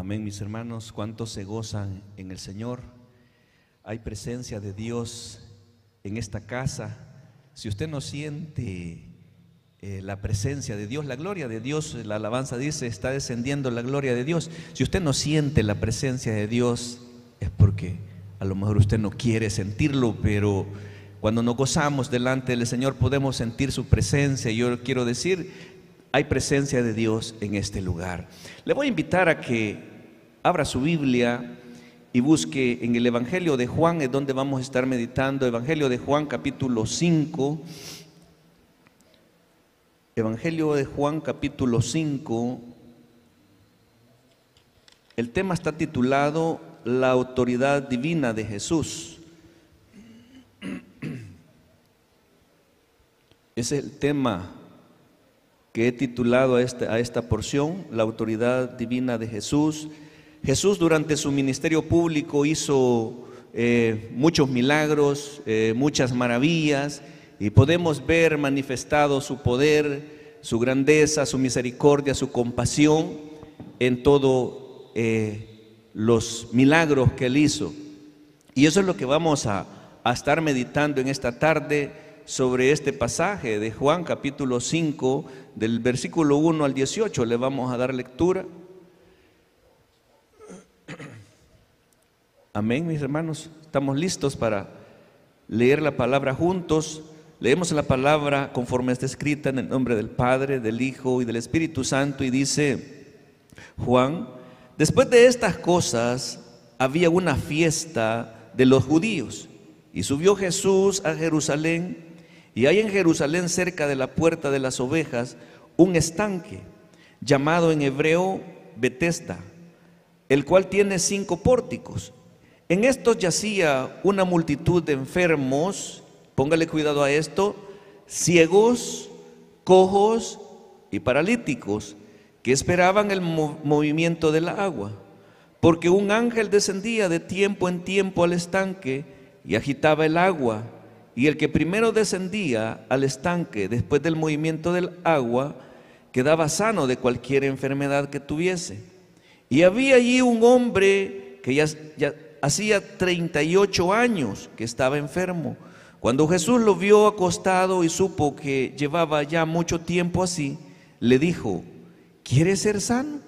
Amén, mis hermanos. ¿Cuántos se gozan en el Señor? Hay presencia de Dios en esta casa. Si usted no siente eh, la presencia de Dios, la gloria de Dios, la alabanza dice, está descendiendo la gloria de Dios. Si usted no siente la presencia de Dios, es porque a lo mejor usted no quiere sentirlo, pero cuando nos gozamos delante del Señor podemos sentir su presencia. Yo quiero decir, hay presencia de Dios en este lugar. Le voy a invitar a que abra su Biblia y busque en el Evangelio de Juan, es donde vamos a estar meditando, Evangelio de Juan capítulo 5. Evangelio de Juan capítulo 5. El tema está titulado La autoridad divina de Jesús. Ese es el tema que he titulado a, este, a esta porción, La autoridad divina de Jesús. Jesús durante su ministerio público hizo eh, muchos milagros, eh, muchas maravillas, y podemos ver manifestado su poder, su grandeza, su misericordia, su compasión en todos eh, los milagros que él hizo. Y eso es lo que vamos a, a estar meditando en esta tarde sobre este pasaje de Juan capítulo 5, del versículo 1 al 18. Le vamos a dar lectura. Amén, mis hermanos. Estamos listos para leer la palabra juntos. Leemos la palabra conforme está escrita en el nombre del Padre, del Hijo y del Espíritu Santo y dice Juan, después de estas cosas había una fiesta de los judíos y subió Jesús a Jerusalén y hay en Jerusalén cerca de la puerta de las ovejas un estanque llamado en hebreo Betesda, el cual tiene cinco pórticos en estos yacía una multitud de enfermos, póngale cuidado a esto, ciegos, cojos y paralíticos, que esperaban el movimiento del agua, porque un ángel descendía de tiempo en tiempo al estanque y agitaba el agua, y el que primero descendía al estanque después del movimiento del agua, quedaba sano de cualquier enfermedad que tuviese. Y había allí un hombre que ya, ya hacía 38 años que estaba enfermo. Cuando Jesús lo vio acostado y supo que llevaba ya mucho tiempo así, le dijo, ¿quieres ser sano?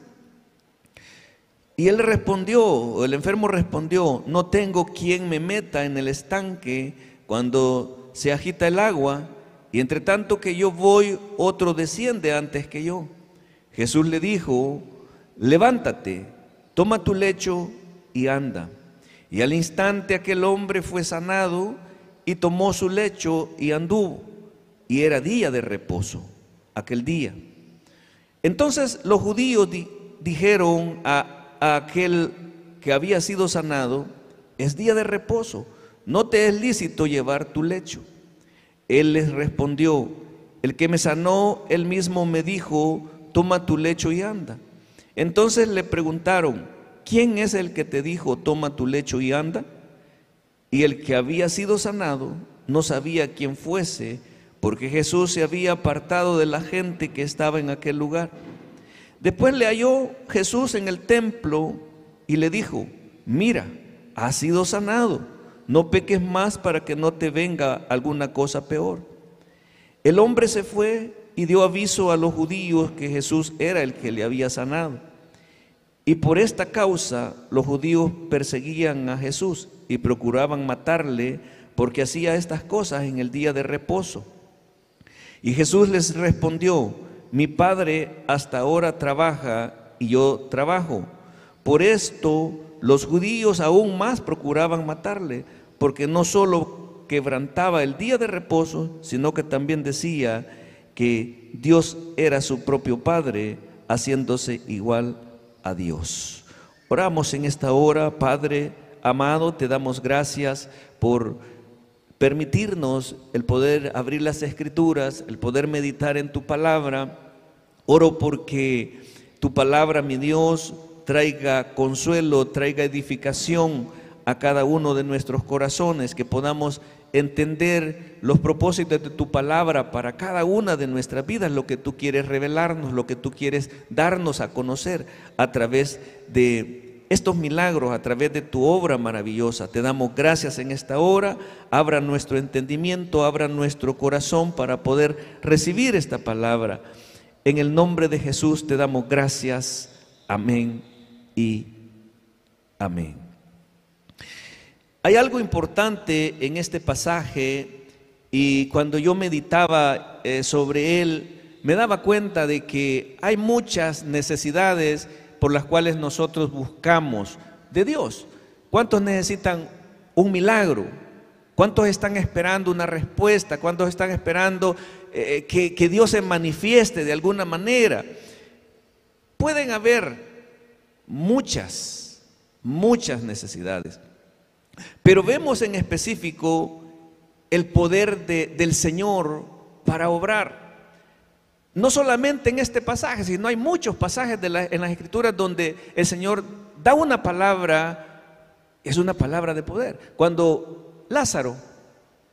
Y él respondió, el enfermo respondió, no tengo quien me meta en el estanque cuando se agita el agua, y entre tanto que yo voy, otro desciende antes que yo. Jesús le dijo, levántate, toma tu lecho y anda. Y al instante aquel hombre fue sanado y tomó su lecho y anduvo. Y era día de reposo, aquel día. Entonces los judíos dijeron a, a aquel que había sido sanado, es día de reposo, no te es lícito llevar tu lecho. Él les respondió, el que me sanó, él mismo me dijo, toma tu lecho y anda. Entonces le preguntaron, ¿quién es el que te dijo, toma tu lecho y anda? Y el que había sido sanado no sabía quién fuese, porque Jesús se había apartado de la gente que estaba en aquel lugar. Después le halló Jesús en el templo y le dijo, mira, has sido sanado, no peques más para que no te venga alguna cosa peor. El hombre se fue y dio aviso a los judíos que Jesús era el que le había sanado. Y por esta causa los judíos perseguían a Jesús y procuraban matarle porque hacía estas cosas en el día de reposo. Y Jesús les respondió, mi Padre hasta ahora trabaja y yo trabajo. Por esto los judíos aún más procuraban matarle, porque no solo quebrantaba el día de reposo, sino que también decía que Dios era su propio Padre, haciéndose igual a Dios. Oramos en esta hora, Padre amado, te damos gracias por permitirnos el poder abrir las escrituras, el poder meditar en tu palabra. Oro porque tu palabra, mi Dios, traiga consuelo, traiga edificación a cada uno de nuestros corazones, que podamos entender los propósitos de tu palabra para cada una de nuestras vidas, lo que tú quieres revelarnos, lo que tú quieres darnos a conocer a través de estos milagros, a través de tu obra maravillosa. Te damos gracias en esta hora, abra nuestro entendimiento, abra nuestro corazón para poder recibir esta palabra. En el nombre de Jesús te damos gracias. Amén y amén. Hay algo importante en este pasaje y cuando yo meditaba eh, sobre él, me daba cuenta de que hay muchas necesidades por las cuales nosotros buscamos de Dios. ¿Cuántos necesitan un milagro? ¿Cuántos están esperando una respuesta? ¿Cuántos están esperando eh, que, que Dios se manifieste de alguna manera? Pueden haber muchas, muchas necesidades. Pero vemos en específico el poder del Señor para obrar. No solamente en este pasaje, sino hay muchos pasajes en las escrituras donde el Señor da una palabra, es una palabra de poder. Cuando Lázaro,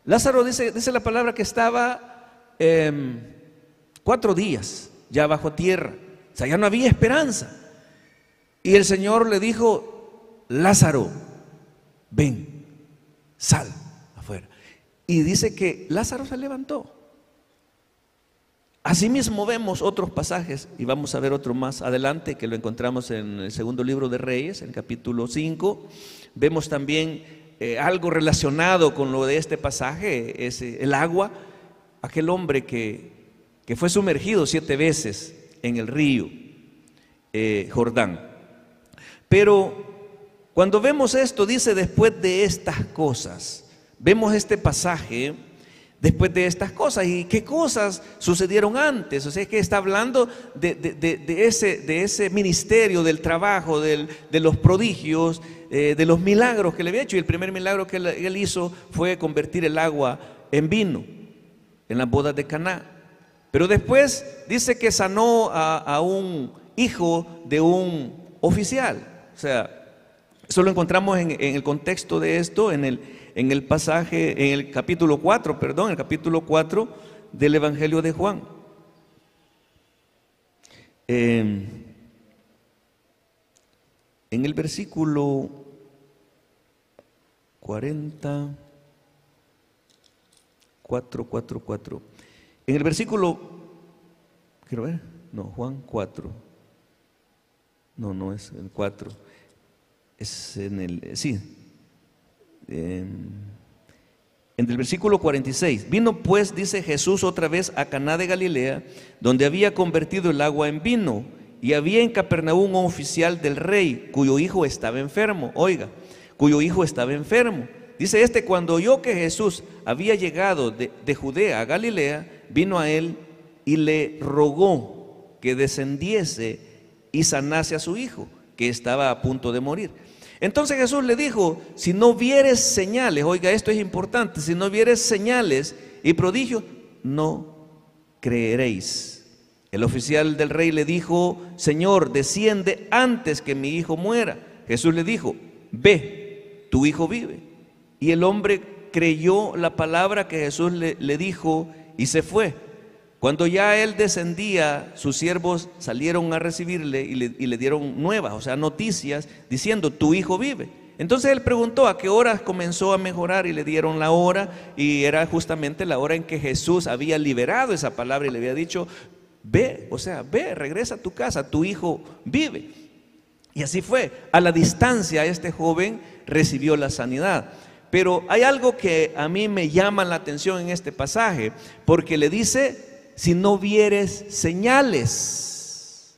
Lázaro dice, dice la palabra que estaba em, cuatro días ya bajo tierra, o sea, ya no había esperanza. Y el Señor le dijo, Lázaro, ven, sal afuera. Y dice que Lázaro se levantó. Asimismo vemos otros pasajes y vamos a ver otro más adelante que lo encontramos en el segundo libro de Reyes, en capítulo 5. Vemos también eh, algo relacionado con lo de este pasaje, es el agua, aquel hombre que, que, fue sumergido siete veces en el río eh, Jordán. Pero cuando vemos esto, dice después de estas cosas, vemos este pasaje después de estas cosas. ¿Y qué cosas sucedieron antes? O sea, es que está hablando de, ese, de ese, ministerio, del trabajo, de los prodigios, eh, de los milagros que le había hecho. Y el primer milagro que él, hizo fue convertir el agua en vino en las bodas de Caná. Pero después dice que sanó a, a un hijo de un oficial. O sea, eso lo encontramos en, el contexto de esto, en el, en el pasaje, en el capítulo 4, perdón, el capítulo 4 del Evangelio de Juan. Em, en el versículo 40, 4, 4, 4. En el versículo, quiero ver, no, Juan 4. No, no es el 4 es en el, sí, en el versículo 46. Vino pues, dice Jesús otra vez a Caná de Galilea, donde había convertido el agua en vino, y había en Capernaum un oficial del rey, cuyo hijo estaba enfermo, oiga, cuyo hijo estaba enfermo. Dice este, cuando oyó que Jesús había llegado de, de Judea a Galilea, vino a él y le rogó que descendiese y sanase a su hijo, que estaba a punto de morir. Entonces Jesús le dijo, si no vieres señales, oiga, esto es importante, si no vieres señales y prodigios, no creeréis. El oficial del rey le dijo, Señor, desciende antes que mi hijo muera. Jesús le dijo, ve, tu hijo vive. Y el hombre creyó la palabra que Jesús le, dijo y se fue. Cuando ya él descendía, sus siervos salieron a recibirle y le, dieron nuevas, o sea, noticias, diciendo, tu hijo vive. Entonces él preguntó a qué horas comenzó a mejorar y le dieron la hora y era justamente la hora en que Jesús había liberado esa palabra y le había dicho, ve, o sea, ve, regresa a tu casa, tu hijo vive. Y así fue. A la distancia este joven recibió la sanidad. Pero hay algo que a mí me llama la atención en este pasaje, porque le dice, si no vieres señales.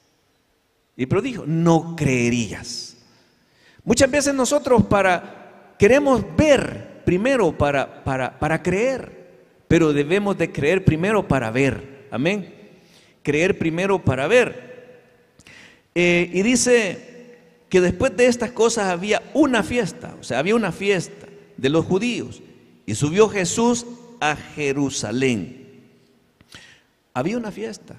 Y dijo, no creerías. Muchas veces nosotros para queremos ver primero para, para, para creer, pero debemos de creer primero para ver. Amén. Creer primero para ver. Eh, y dice que después de estas cosas había una fiesta, o sea, había una fiesta de los judíos. Y subió Jesús a Jerusalén había una fiesta.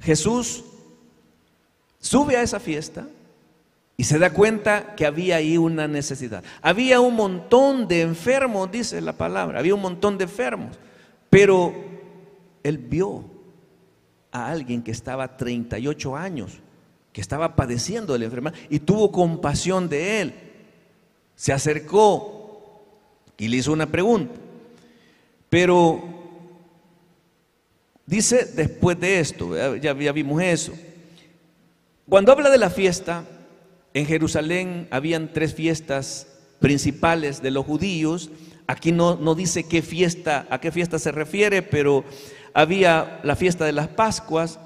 Jesús sube a esa fiesta y se da cuenta que había ahí una necesidad. Había un montón de enfermos, dice la palabra, había un montón de enfermos. Pero él vio a alguien que estaba 38 años, que estaba padeciendo de la enfermedad y tuvo compasión de él. Se acercó y le hizo una pregunta. Pero dice después de esto, ya, ya vimos eso. Cuando habla de la fiesta, en Jerusalén habían tres fiestas principales de los judíos. Aquí no, no dice qué fiesta, a qué fiesta se refiere, pero había la fiesta de las Pascuas,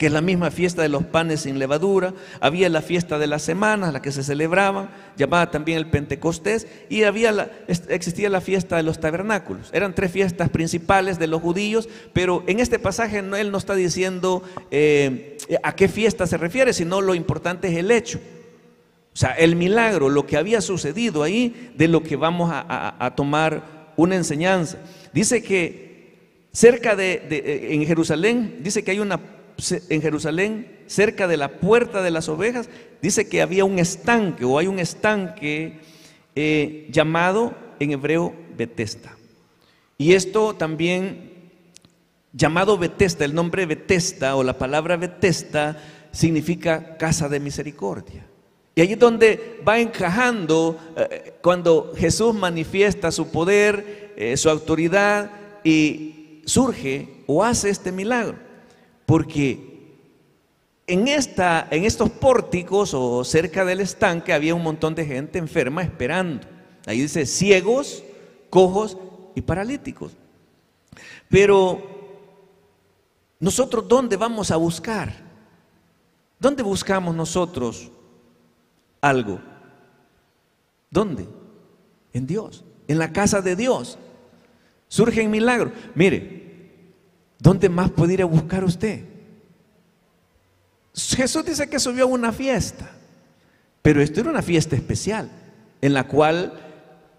que es la misma fiesta de los panes sin levadura, había la fiesta de las semanas, la que se celebraba, llamada también el Pentecostés, y había existía la fiesta de los tabernáculos. Eran tres fiestas principales de los judíos, pero en este pasaje él no está diciendo eh, a qué fiesta se refiere, sino lo importante es el hecho. O sea, el milagro, lo que había sucedido ahí, de lo que vamos a, tomar una enseñanza. Dice que cerca de, de, en Jerusalén, dice que hay una en Jerusalén, cerca de la puerta de las ovejas, dice que había un estanque o hay un estanque eh, llamado en hebreo Betesta. Y esto también, llamado Betesta, el nombre Betesta o la palabra Betesta significa casa de misericordia. Y allí es donde va encajando eh, cuando Jesús manifiesta su poder, eh, su autoridad y surge o hace este milagro. Porque en, esta, en estos pórticos o cerca del estanque había un montón de gente enferma esperando. Ahí dice ciegos, cojos y paralíticos. Pero nosotros ¿dónde vamos a buscar? ¿Dónde buscamos nosotros algo? ¿Dónde? En Dios, en la casa de Dios. Surgen milagros. Mire, ¿Dónde más puede ir a buscar usted? Jesús dice que subió a una fiesta, pero esto era una fiesta especial en la cual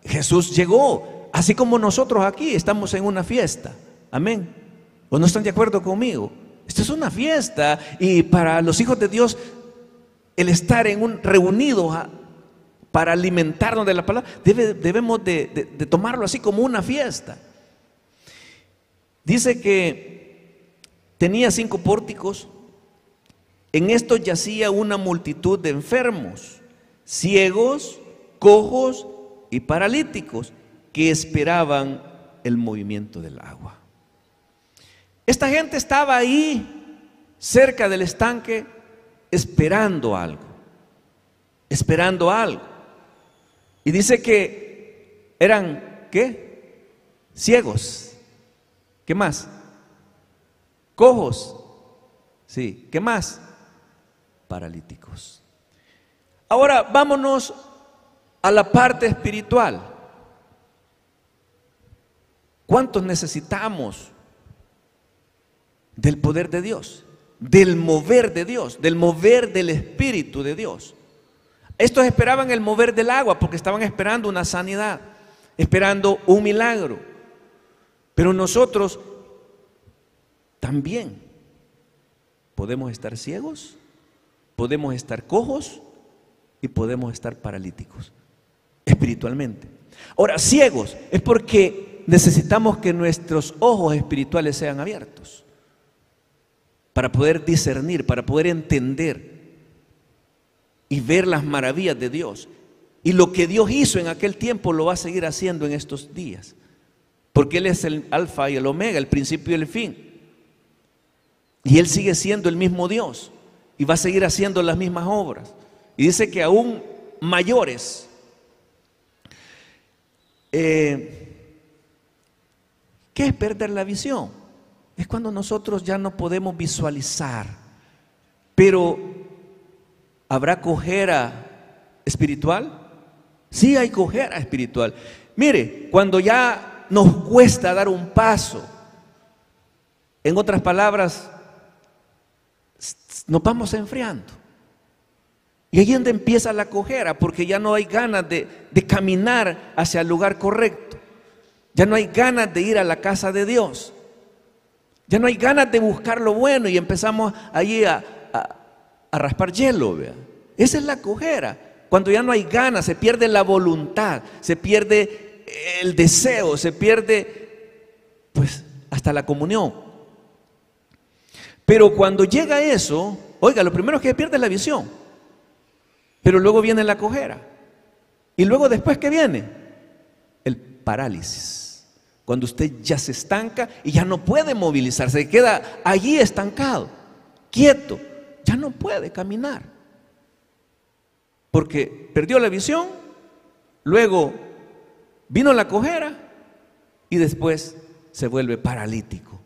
Jesús llegó, así como nosotros aquí estamos en una fiesta. Amén. ¿O no están de acuerdo conmigo? Esto es una fiesta y para los hijos de Dios el estar en un reunido para alimentarnos de la palabra, debemos de tomarlo así como una fiesta. Dice que tenía cinco pórticos. En estos yacía una multitud de enfermos, ciegos, cojos y paralíticos que esperaban el movimiento del agua. Esta gente estaba ahí, cerca del estanque, esperando algo, esperando algo. Y dice que eran, ¿qué? Ciegos ¿Qué más? Cojos. Sí. ¿Qué más? Paralíticos. Ahora vámonos a la parte espiritual. ¿Cuántos necesitamos del poder de Dios? Del mover de Dios, del mover del Espíritu de Dios. Estos esperaban el mover del agua porque estaban esperando una sanidad, esperando un milagro. Pero nosotros también podemos estar ciegos, podemos estar cojos y podemos estar paralíticos espiritualmente. Ahora, ciegos es porque necesitamos que nuestros ojos espirituales sean abiertos para poder discernir, para poder entender y ver las maravillas de Dios. Y lo que Dios hizo en aquel tiempo lo va a seguir haciendo en estos días. Porque Él es el alfa y el omega, el principio y el fin. Y Él sigue siendo el mismo Dios y va a seguir haciendo las mismas obras. Y dice que aún mayores. Eh, ¿Qué es perder la visión? Es cuando nosotros ya no podemos visualizar, pero ¿habrá cojera espiritual? Sí hay cojera espiritual. Mire, cuando ya nos cuesta dar un paso. En otras palabras, nos vamos enfriando. Y ahí es donde empieza la cojera, porque ya no hay ganas de, caminar hacia el lugar correcto. Ya no hay ganas de ir a la casa de Dios. Ya no hay ganas de buscar lo bueno y empezamos allí a, raspar hielo. Esa es la cojera. Cuando ya no hay ganas, se pierde la voluntad, se pierde el deseo, se pierde pues hasta la comunión. Pero cuando llega eso, oiga, lo primero que pierde es la visión. Pero luego viene la cojera. Y luego después que viene el parálisis. Cuando usted ya se estanca y ya no puede movilizarse, queda allí estancado, quieto, ya no puede caminar. Porque perdió la visión, luego vino la cojera y después se vuelve paralítico.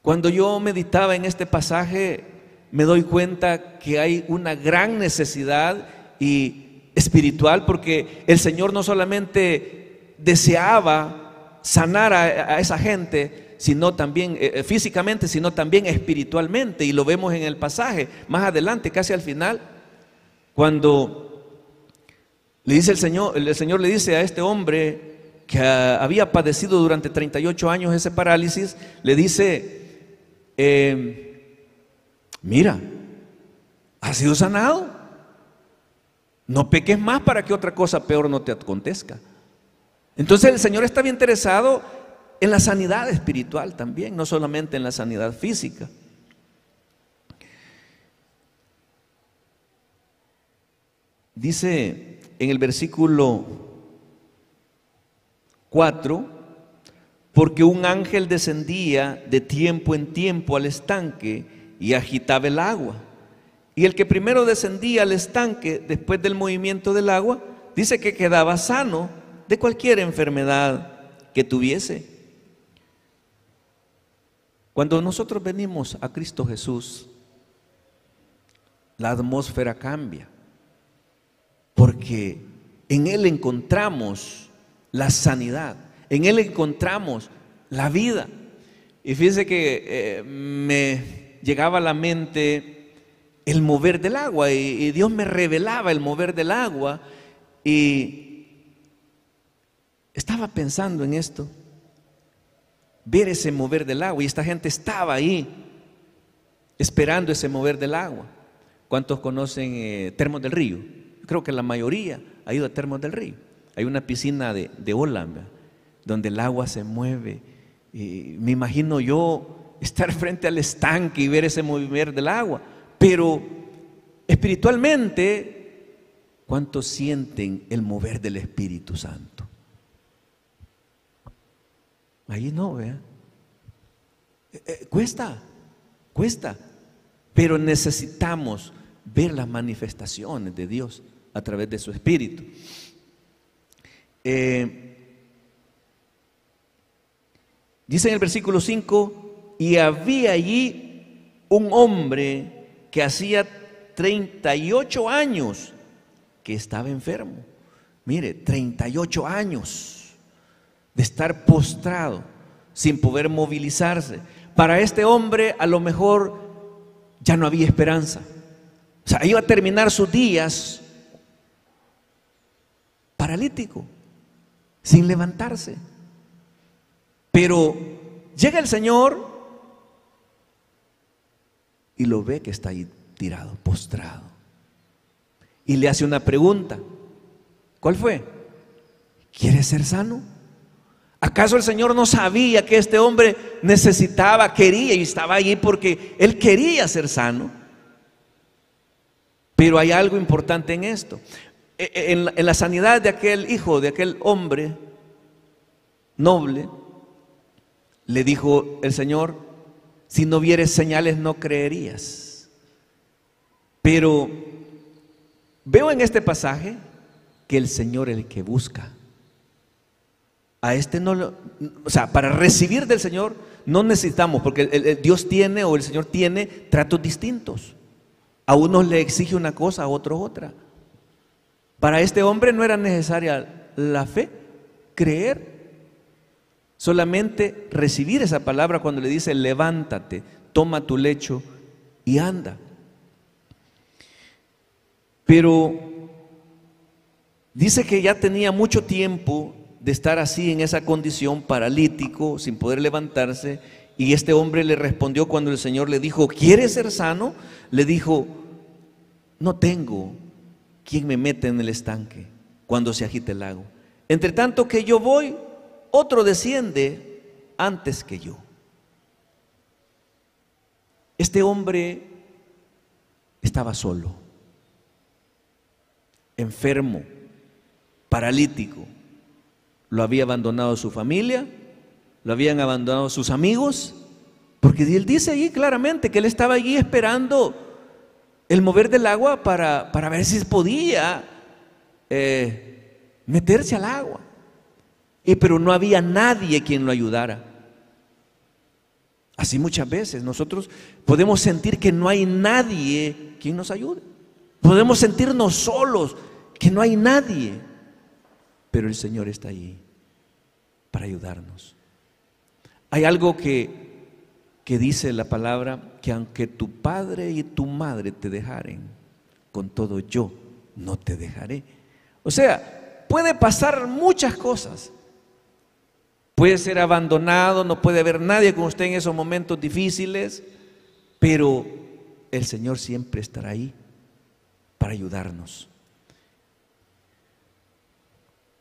Cuando yo meditaba en este pasaje, me doy cuenta que hay una gran necesidad y espiritual porque el Señor no solamente deseaba sanar a, esa gente, sino también eh, eh, físicamente, sino también espiritualmente. Y lo vemos en el pasaje, más adelante, casi al final, cuando le dice el Señor, el Señor le dice a este hombre que había padecido durante 38 años ese parálisis, le dice, eh, mira, has sido sanado. No peques más para que otra cosa peor no te acontezca. Entonces el Señor estaba interesado en la sanidad espiritual también, no solamente en la sanidad física. Dice en el versículo 4, porque un ángel descendía de tiempo en tiempo al estanque y agitaba el agua. Y el que primero descendía al estanque después del movimiento del agua, dice que quedaba sano de cualquier enfermedad que tuviese. Cuando nosotros venimos a Cristo Jesús, la atmósfera cambia, porque en Él encontramos la sanidad, en Él encontramos la vida. Y fíjense que eh, me llegaba a la mente el mover del agua y, Dios me revelaba el mover del agua y estaba pensando en esto, ver ese mover del agua y esta gente estaba ahí esperando ese mover del agua. ¿Cuántos conocen eh, Termos del Río? Creo que la mayoría ha ido a Termos del Río. Hay una piscina de, de donde el agua se mueve. Me imagino yo estar frente al estanque y ver ese movimiento del agua. Pero espiritualmente, ¿cuántos sienten el mover del Espíritu Santo? Ahí no, vea. Eh, eh, cuesta, cuesta. Pero necesitamos ver las manifestaciones de Dios a través de su Espíritu. Eh, dice en el versículo 5, y había allí un hombre que hacía 38 años que estaba enfermo. Mire, 38 años de estar postrado sin poder movilizarse. Para este hombre a lo mejor ya no había esperanza. O sea, iba a terminar sus días paralítico, sin levantarse. Pero llega el Señor y lo ve que está ahí tirado, postrado. Y le hace una pregunta. ¿Cuál fue? ¿Quieres ser sano? ¿Acaso el Señor no sabía que este hombre necesitaba, quería y estaba allí porque él quería ser sano? Pero hay algo importante en esto. E, e, en la, sanidad de aquel hijo, de aquel hombre noble, le dijo el Señor, si no vieres señales no creerías. Pero veo en este pasaje que el Señor es el que busca. A este no lo, o sea, para recibir del Señor no necesitamos, porque Dios tiene o el Señor tiene tratos distintos. A unos le exige una cosa, a otros otra. Para este hombre no era necesaria la fe, creer Solamente recibir esa palabra cuando le dice, levántate, toma tu lecho y anda. Pero dice que ya tenía mucho tiempo de estar así en esa condición, paralítico, sin poder levantarse, Y este hombre le respondió cuando el Señor le dijo, ¿quieres ser sano? Le dijo, no tengo quien me mete en el estanque cuando se agite el lago. Entre tanto que yo voy, otro desciende antes que yo. Este hombre estaba solo, enfermo, paralítico. Lo había abandonado su familia, lo habían abandonado sus amigos, porque él dice allí claramente que él estaba allí esperando el mover del agua para, para ver si podía eh, meterse al agua. Y pero no había nadie quien lo ayudara. Así muchas veces nosotros podemos sentir que no hay nadie quien nos ayude. Podemos sentirnos solos, que no hay nadie. Pero el Señor está allí para ayudarnos. Hay algo que, que dice la palabra, que aunque tu padre y tu madre te dejaren, con todo yo no te dejaré. O sea, puede pasar muchas cosas. Puede ser abandonado, no puede haber nadie con usted en esos momentos difíciles, pero el Señor siempre estará ahí para ayudarnos.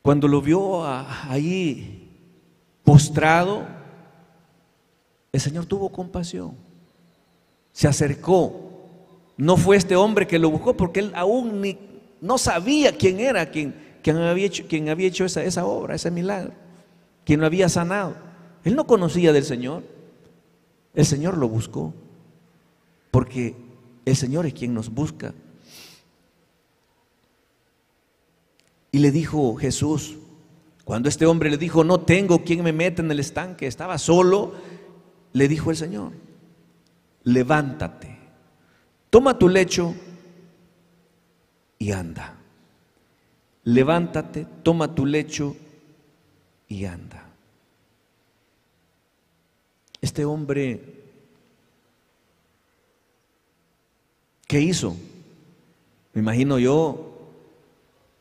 Cuando lo vio ahí postrado, el Señor tuvo compasión, se acercó. No fue este hombre que lo buscó porque él aún ni, no sabía quién era quien, había hecho, había hecho esa, esa obra, ese milagro, quien lo había sanado. Él no conocía del Señor. El Señor lo buscó porque el Señor es quien nos busca. Y le dijo Jesús, cuando este hombre le dijo, no tengo quien me meta en el estanque, estaba solo, le dijo el Señor, levántate, toma tu lecho y anda. Levántate, toma tu lecho y anda. Este hombre, ¿qué hizo? Me imagino yo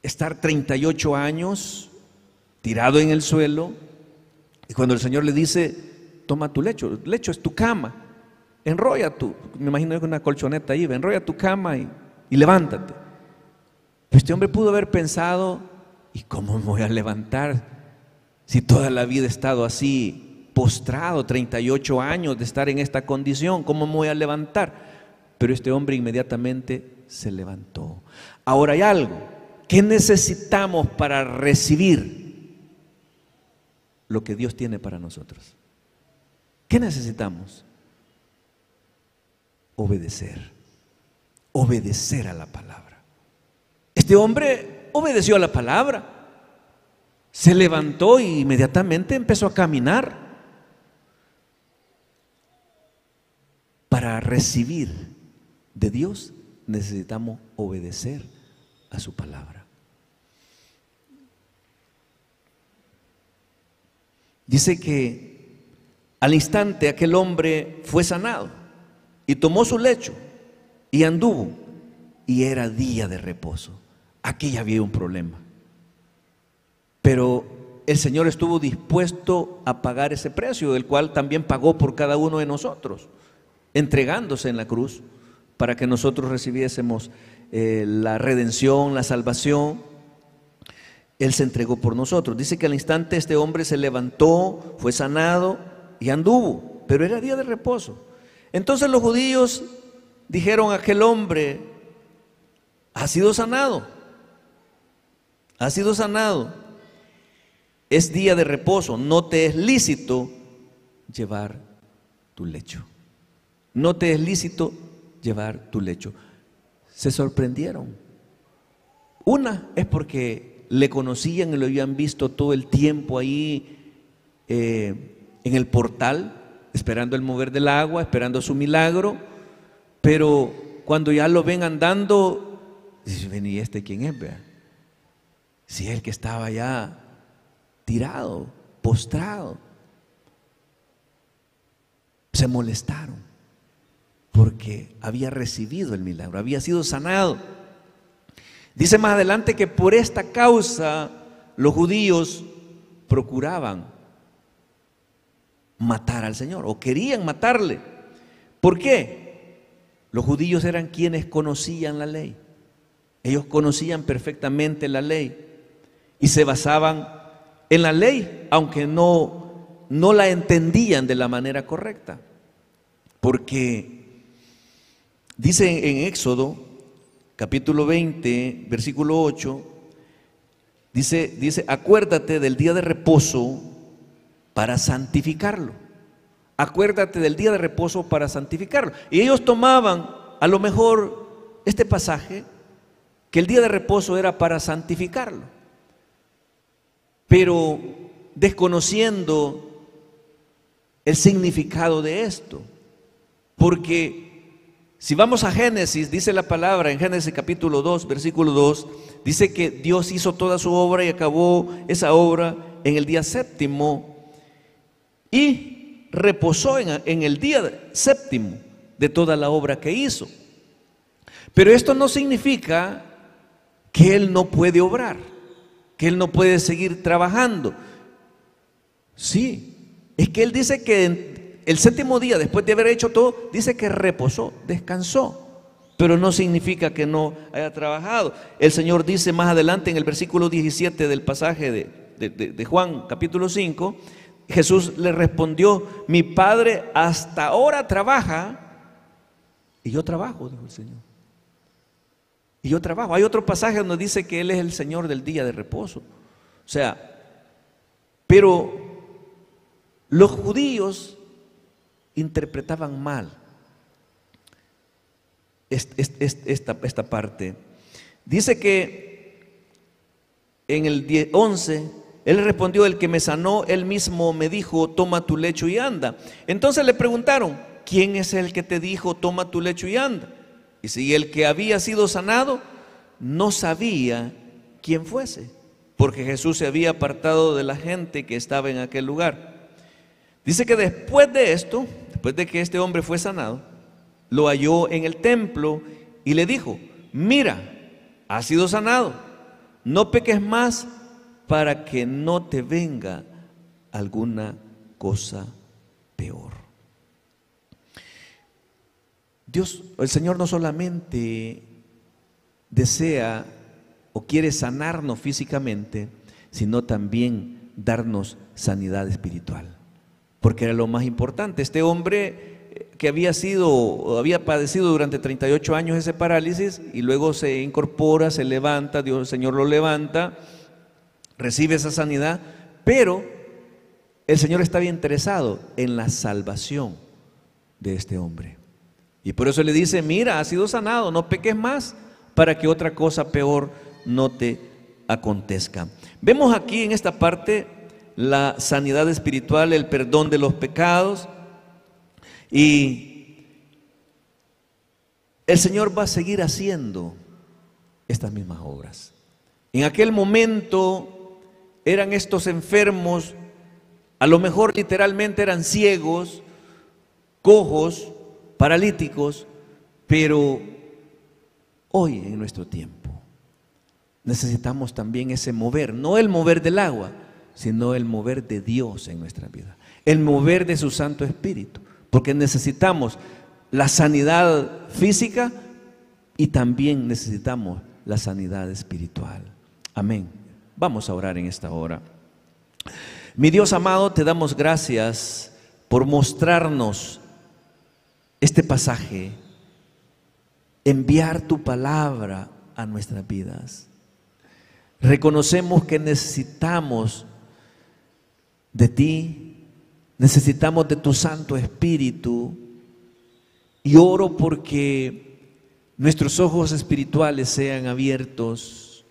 estar 38 años tirado en el suelo y cuando el Señor le dice, toma tu lecho. Lecho es tu cama. Enrolla tu, me imagino que una colchoneta ahí, enrolla tu cama y, levántate. este hombre pudo haber pensado, ¿y cómo me voy a levantar si toda la vida he estado así, postrado, 38 años de estar en esta condición? ¿Cómo me voy a levantar? Pero este hombre inmediatamente se levantó. Ahora hay algo. ¿Qué necesitamos para recibir lo que Dios tiene para nosotros? ¿Qué necesitamos? Obedecer. Obedecer a la palabra. Este hombre obedeció a la palabra. Se levantó y inmediatamente empezó a caminar para recibir de Dios necesitamos obedecer a su palabra. Dice que al instante aquel hombre fue sanado y tomó su lecho y anduvo y era día de reposo. Aquí ya había un problema. Pero el Señor estuvo dispuesto a pagar ese precio, del cual también pagó por cada uno de nosotros, entregándose en la cruz para que nosotros recibiésemos eh, la redención, la salvación. Él se entregó por nosotros. Dice que al instante este hombre se levantó, fue sanado y anduvo, pero era día de reposo. Entonces los judíos dijeron a aquel hombre, ha sido sanado, ha sido sanado, es día de reposo, no te es lícito llevar tu lecho, no te es lícito llevar tu lecho. Se sorprendieron. Una es porque le conocían y lo habían visto todo el tiempo ahí. Eh, en el portal, esperando el mover del agua, esperando su milagro, pero cuando ya lo ven andando, dicen, ¿y este quién es? Vea? Si es el que estaba ya tirado, postrado. Se molestaron porque había recibido el milagro, había sido sanado. Dice más adelante que por esta causa los judíos procuraban matar al Señor o querían matarle. ¿Por qué? Los judíos eran quienes conocían la ley. Ellos conocían perfectamente la ley y se basaban en la ley, aunque no, no la entendían de la manera correcta. Porque dice en Éxodo, capítulo 20, versículo 8, dice, dice, acuérdate del día de reposo para santificarlo. Acuérdate del día de reposo para santificarlo. Y ellos tomaban a lo mejor este pasaje, que el día de reposo era para santificarlo. Pero desconociendo el significado de esto. Porque si vamos a Génesis, dice la palabra en Génesis capítulo 2, versículo 2, dice que Dios hizo toda su obra y acabó esa obra en el día séptimo y reposó en, el día séptimo de toda la obra que hizo. Pero esto no significa que Él no puede obrar, que Él no puede seguir trabajando. Sí, es que Él dice que el séptimo día, después de haber hecho todo, dice que reposó, descansó. Pero no significa que no haya trabajado. El Señor dice más adelante en el versículo 17 del pasaje de, de Juan capítulo 5, Jesús le respondió, mi Padre hasta ahora trabaja y yo trabajo, dijo el Señor. Y yo trabajo. Hay otro pasaje donde dice que Él es el Señor del día de reposo. O sea, pero los judíos interpretaban mal esta, esta parte. Dice que en el 11 él respondió, el que me sanó, él mismo me dijo, toma tu lecho y anda. Entonces le preguntaron, ¿quién es el que te dijo, toma tu lecho y anda? Y si el que había sido sanado no sabía quién fuese, porque Jesús se había apartado de la gente que estaba en aquel lugar. Dice que después de esto, después de que este hombre fue sanado, lo halló en el templo y le dijo, mira, has sido sanado, no peques más para que no te venga alguna cosa peor. Dios, el Señor no solamente desea o quiere sanarnos físicamente, sino también darnos sanidad espiritual, porque era lo más importante. Este hombre que había sido, había padecido durante 38 años ese parálisis y luego se incorpora, se levanta, Dios, el Señor lo levanta recibe esa sanidad, pero el Señor estaba interesado en la salvación de este hombre. Y por eso le dice, mira, has sido sanado, no peques más para que otra cosa peor no te acontezca. Vemos aquí en esta parte la sanidad espiritual, el perdón de los pecados y el Señor va a seguir haciendo estas mismas obras. En aquel momento eran estos enfermos, a lo mejor literalmente eran ciegos, cojos, paralíticos, pero hoy en nuestro tiempo necesitamos también ese mover, no el mover del agua, sino el mover de Dios en nuestra vida, el mover de su Santo Espíritu, porque necesitamos la sanidad física y también necesitamos la sanidad espiritual. Amén. Vamos a orar en esta hora. Mi Dios amado, te damos gracias por mostrarnos este pasaje, enviar tu palabra a nuestras vidas. Reconocemos que necesitamos de ti, necesitamos de tu Santo Espíritu y oro porque nuestros ojos espirituales sean abiertos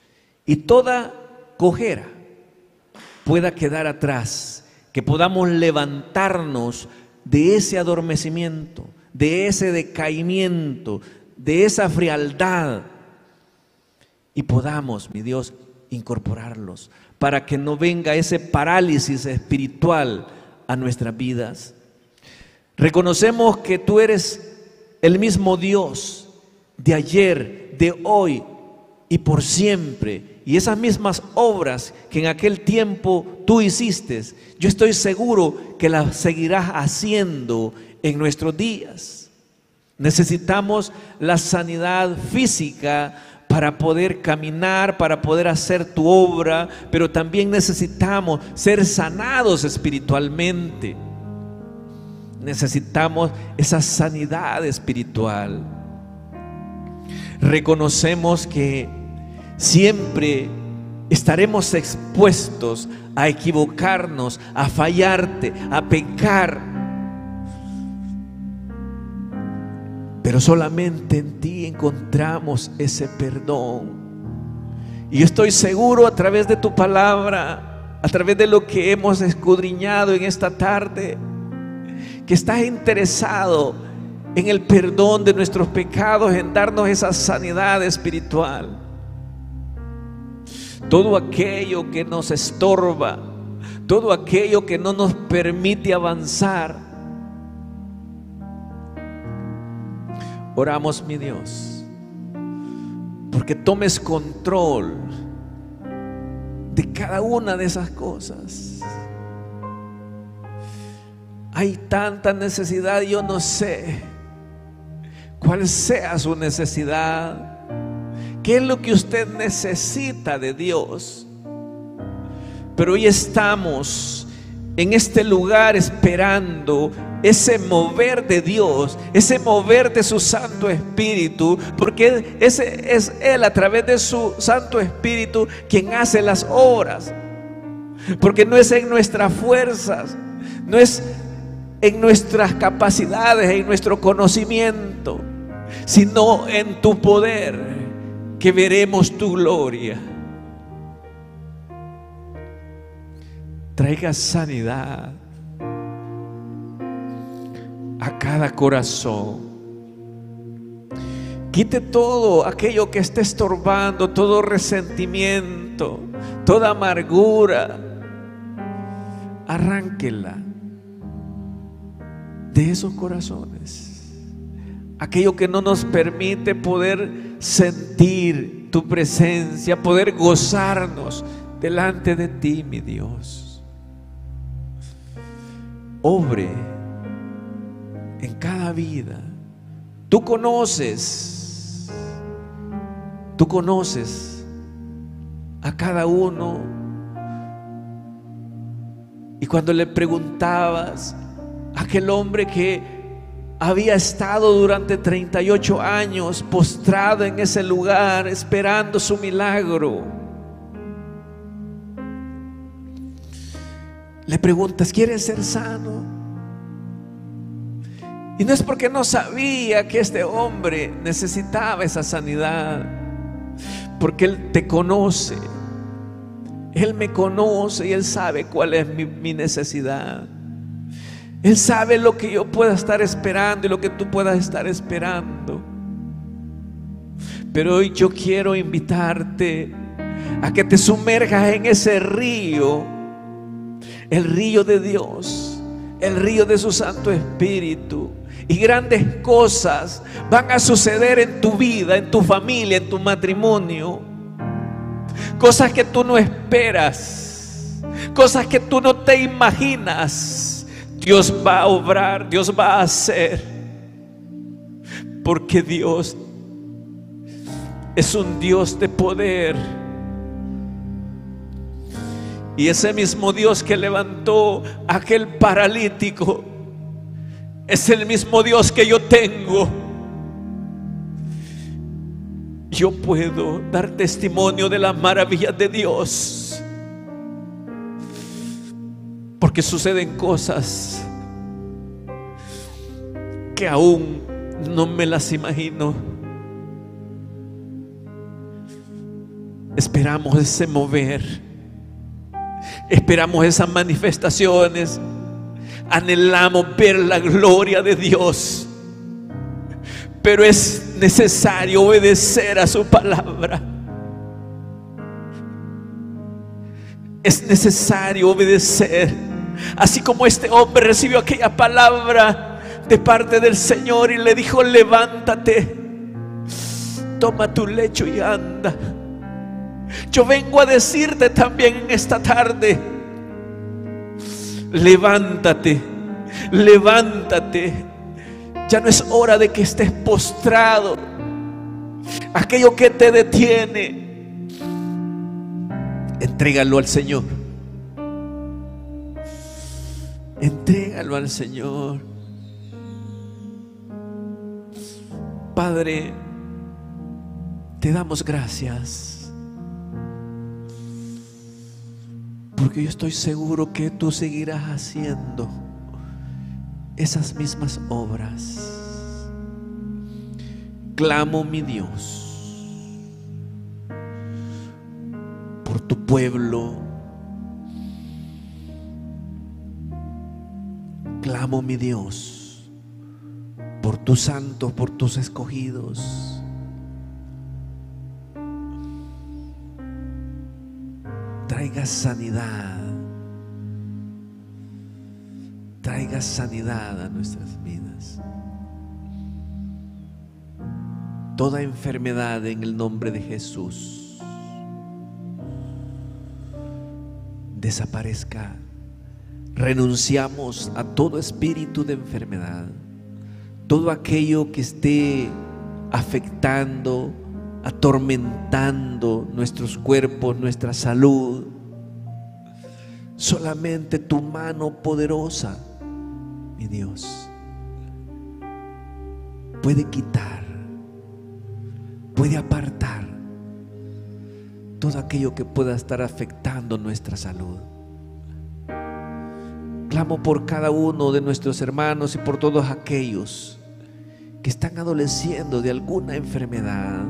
y toda cojera pueda quedar atrás, que podamos levantarnos de ese adormecimiento, de ese decaimiento, de esa frialdad y podamos, mi Dios, incorporarlos para que no venga ese parálisis espiritual a nuestras vidas. Reconocemos que tú eres el mismo Dios de ayer, de hoy y por siempre Y esas mismas obras que en aquel tiempo tú hiciste, yo estoy seguro que las seguirás haciendo en nuestros días. Necesitamos la sanidad física para poder caminar, para poder hacer tu obra, pero también necesitamos ser sanados espiritualmente. Necesitamos esa sanidad espiritual. Reconocemos que siempre estaremos expuestos a equivocarnos, a fallarte, a pecar. Pero solamente en ti encontramos ese perdón. Y estoy seguro a través de tu palabra, a través de lo que hemos escudriñado en esta tarde, que estás interesado en el perdón de nuestros pecados, en darnos esa sanidad espiritual. Todo aquello que nos estorba, todo aquello que no nos permite avanzar. Oramos, mi Dios, porque tomes control de cada una de esas cosas. Hay tanta necesidad, yo no sé cuál sea su necesidad. ¿Qué es lo que usted necesita de Dios? Pero hoy estamos en este lugar esperando ese mover de Dios, ese mover de su Santo Espíritu, porque ese es Él a través de su Santo Espíritu quien hace las obras. Porque no es en nuestras fuerzas, no es en nuestras capacidades, en nuestro conocimiento, sino en tu poder que veremos tu gloria. Traiga sanidad a cada corazón. Quite todo aquello que esté estorbando, todo resentimiento, toda amargura. Arránquela de esos corazones. Aquello que no nos permite poder sentir tu presencia, poder gozarnos delante de ti, mi Dios. Obre en cada vida. Tú conoces, tú conoces a cada uno. Y cuando le preguntabas, aquel hombre que había estado durante 38 años postrado en ese lugar esperando su milagro. Le preguntas, ¿quieres ser sano? Y no es porque no sabía que este hombre necesitaba esa sanidad, porque Él te conoce. Él me conoce y Él sabe cuál es mi, mi necesidad. Él sabe lo que yo pueda estar esperando y lo que tú puedas estar esperando. Pero hoy yo quiero invitarte a que te sumerjas en ese río, el río de Dios, el río de su Santo Espíritu. Y grandes cosas van a suceder en tu vida, en tu familia, en tu matrimonio. Cosas que tú no esperas, cosas que tú no te imaginas Dios va a obrar, Dios va a hacer. Porque Dios es un Dios de poder. Y ese mismo Dios que levantó aquel paralítico es el mismo Dios que yo tengo. Yo puedo dar testimonio de las maravillas de Dios. Porque suceden cosas que aún no me las imagino. Esperamos ese mover. Esperamos esas manifestaciones. Anhelamos ver la gloria de Dios. Pero es necesario obedecer a su palabra. Es necesario obedecer. Así como este hombre recibió aquella palabra de parte del Señor y le dijo, levántate, toma tu lecho y anda. Yo vengo a decirte también en esta tarde, levántate, levántate. Ya no es hora de que estés postrado. Aquello que te detiene, entrégalo al Señor. Entrégalo al Señor. Padre, te damos gracias. Porque yo estoy seguro que tú seguirás haciendo esas mismas obras. Clamo mi Dios por tu pueblo. Clamo mi Dios por tus santos, por tus escogidos. Traiga sanidad. Traiga sanidad a nuestras vidas. Toda enfermedad en el nombre de Jesús desaparezca. Renunciamos a todo espíritu de enfermedad. Todo aquello que esté afectando, atormentando nuestros cuerpos, nuestra salud. Solamente tu mano poderosa, mi Dios, puede quitar, puede apartar todo aquello que pueda estar afectando nuestra salud. Clamo por cada uno de nuestros hermanos y por todos aquellos que están adoleciendo de alguna enfermedad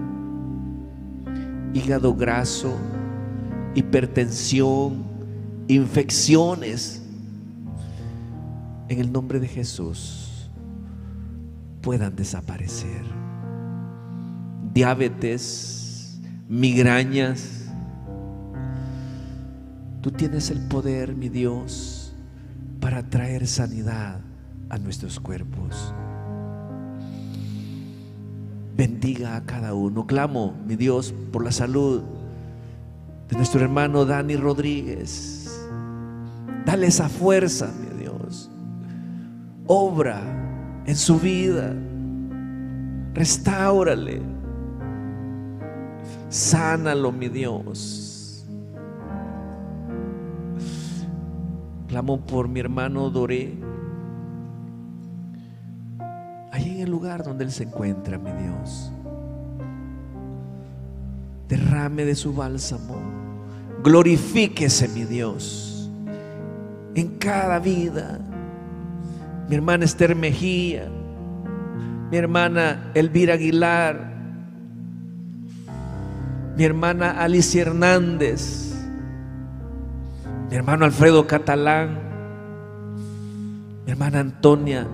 hígado graso, hipertensión, infecciones, en el nombre de Jesús puedan desaparecer. Diabetes, migrañas. Tú tienes el poder, mi Dios, para traer sanidad a nuestros cuerpos bendiga a cada uno. Clamo, mi Dios, por la salud de nuestro hermano Dani Rodríguez. Dale esa fuerza, mi Dios. Obra en su vida. Restáurale. Sánalo, mi Dios. Clamo por mi hermano Doré lugar donde Él se encuentra, mi Dios. Derrame de su bálsamo. Glorifíquese, mi Dios, en cada vida. Mi hermana Esther Mejía, mi hermana Elvira Aguilar, mi hermana Alicia Hernández, mi hermano Alfredo Catalán, mi hermana Antonia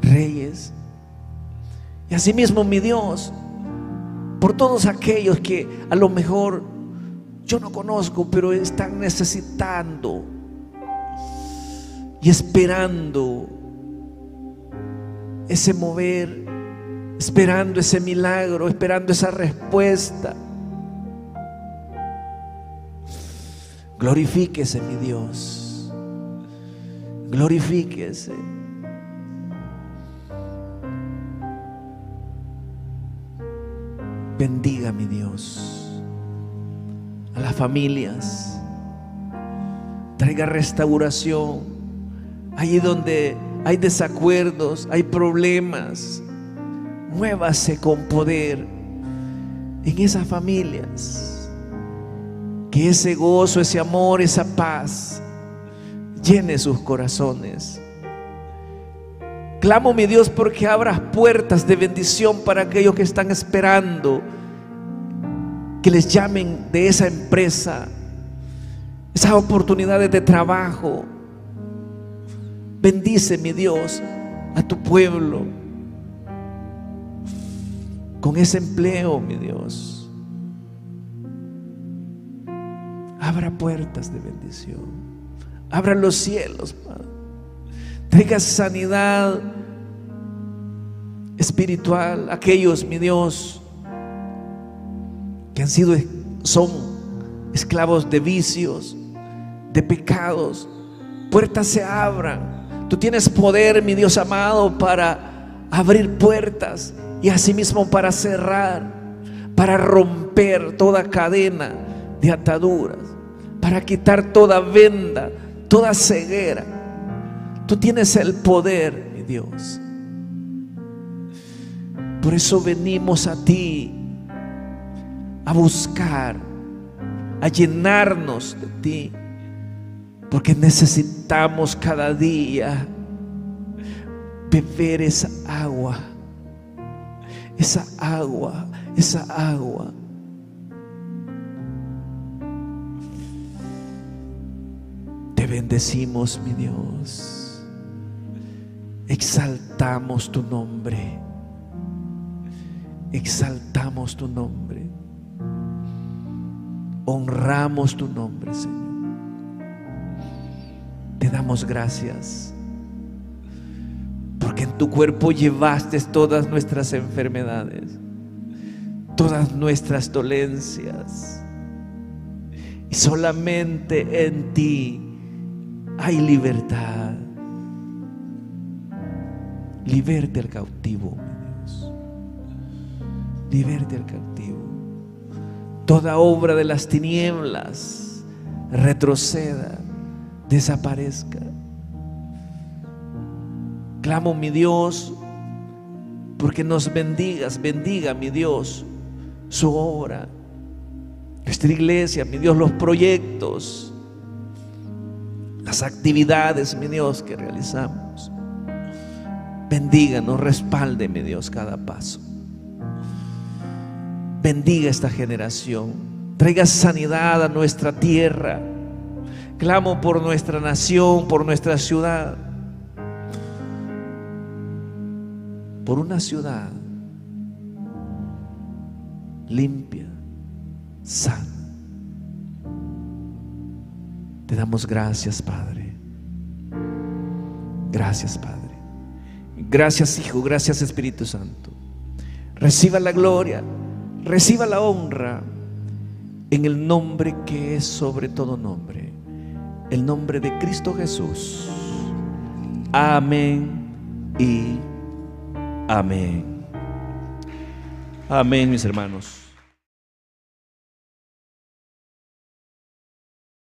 Reyes, y asimismo, mi Dios, por todos aquellos que a lo mejor yo no conozco, pero están necesitando y esperando ese mover, esperando ese milagro, esperando esa respuesta. Glorifíquese, mi Dios. Glorifíquese. Bendiga, mi Dios, a las familias. Traiga restauración. Allí donde hay desacuerdos, hay problemas, muévase con poder en esas familias. Que ese gozo, ese amor, esa paz llene sus corazones. Clamo, mi Dios, porque abras puertas de bendición para aquellos que están esperando que les llamen de esa empresa, esas oportunidades de trabajo. Bendice, mi Dios, a tu pueblo con ese empleo, mi Dios. Abra puertas de bendición. Abra los cielos, Padre. Traiga sanidad espiritual. Aquellos, mi Dios, que han sido, son esclavos de vicios, de pecados. Puertas se abran. Tú tienes poder, mi Dios amado, para abrir puertas y asimismo para cerrar, para romper toda cadena de ataduras, para quitar toda venda, toda ceguera. Tú tienes el poder, mi Dios. Por eso venimos a ti a buscar, a llenarnos de ti, porque necesitamos cada día beber esa agua, esa agua, esa agua. Bendecimos, mi Dios. Exaltamos tu nombre. Exaltamos tu nombre. Honramos tu nombre, Señor. Te damos gracias. Porque en tu cuerpo llevaste todas nuestras enfermedades, todas nuestras dolencias. Y solamente en ti hay libertad. Liberte al cautivo, mi Dios. Liberte al cautivo. Toda obra de las tinieblas retroceda, desaparezca. Clamo, mi Dios, porque nos bendigas, bendiga, mi Dios, su obra, nuestra iglesia, mi Dios, los proyectos, las actividades, mi Dios, que realizamos. Bendíganos, respalde, mi Dios, cada paso. Bendiga esta generación. Traiga sanidad a nuestra tierra. Clamo por nuestra nación, por nuestra ciudad. Por una ciudad limpia, sana. Te damos gracias, Padre. Gracias, Padre. Gracias, Hijo. Gracias, Espíritu Santo. Reciba la gloria, reciba la honra en el nombre que es sobre todo nombre, el nombre de Cristo Jesús. Amén y amén. Amén, mis hermanos.